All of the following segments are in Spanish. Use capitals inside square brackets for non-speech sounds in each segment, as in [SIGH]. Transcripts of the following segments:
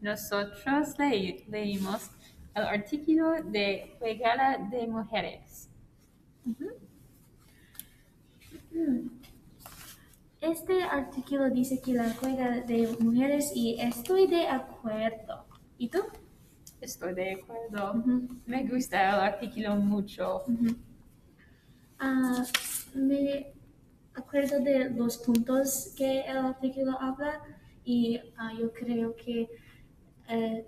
nosotros leí- leímos el artículo de Juegala de Mujeres. Este artículo dice que la juega de mujeres y estoy de acuerdo. ¿Y tú? Estoy de acuerdo. Me gusta el artículo mucho. Ah, me acuerdo de los puntos que el artículo habla y ah, yo creo que eh,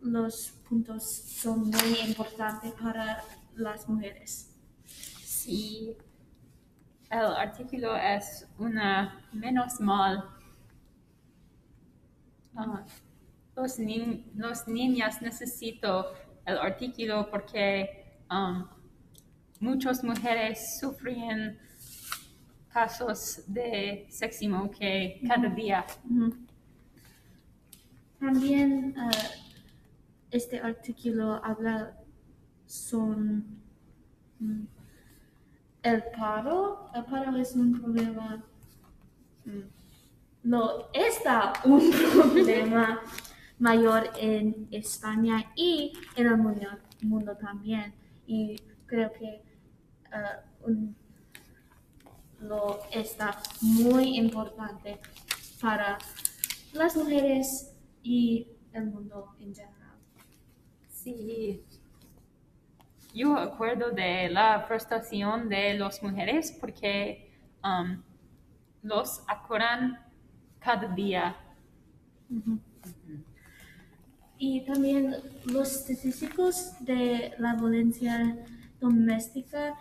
los puntos son muy importantes para las mujeres. Sí, el artículo es una menos mal. Ah, los, ni- los niños necesitan el artículo porque um, muchas mujeres sufren casos de sexismo que cada día. También ah, este artículo habla son mm, el paro. El paro es un problema. mm, No está un [LAUGHS] problema mayor en España y en el mundo, mundo también. Y creo que ah, lo está muy importante para las mujeres y el mundo en general. Sí. Yo acuerdo de la frustración de las mujeres porque um, los acuerdan cada día. Y también los estadísticos de la violencia doméstica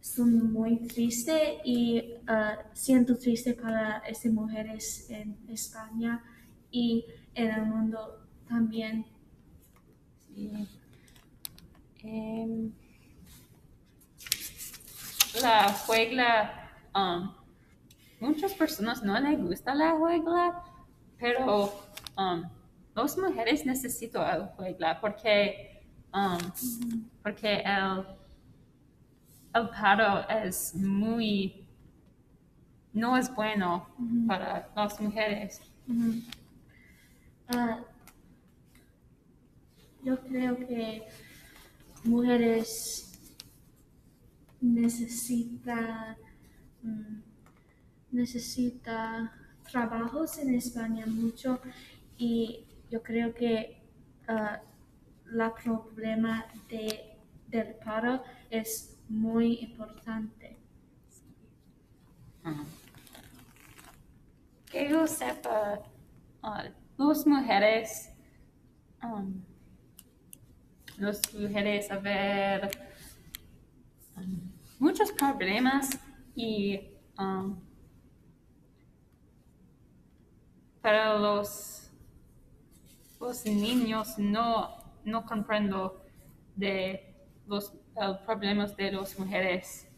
son muy tristes y ah, siento triste para estas mujeres en España y en el mundo también. Sí. Em, la juegla, um, muchas personas no les gusta la juegla, pero um, las mujeres necesitan el juegla porque, um, porque el, el paro es muy, no es bueno para las mujeres. Ah, yo creo que mujeres necesitan mm, necesita trabajos en España mucho y yo creo que ah, la problema de, del paro es muy importante. Que yo sepa, dos mujeres, um, dos mujeres, a ver, um, muchos problemas y um, para los, los niños no, no comprendo de los problemas de las mujeres.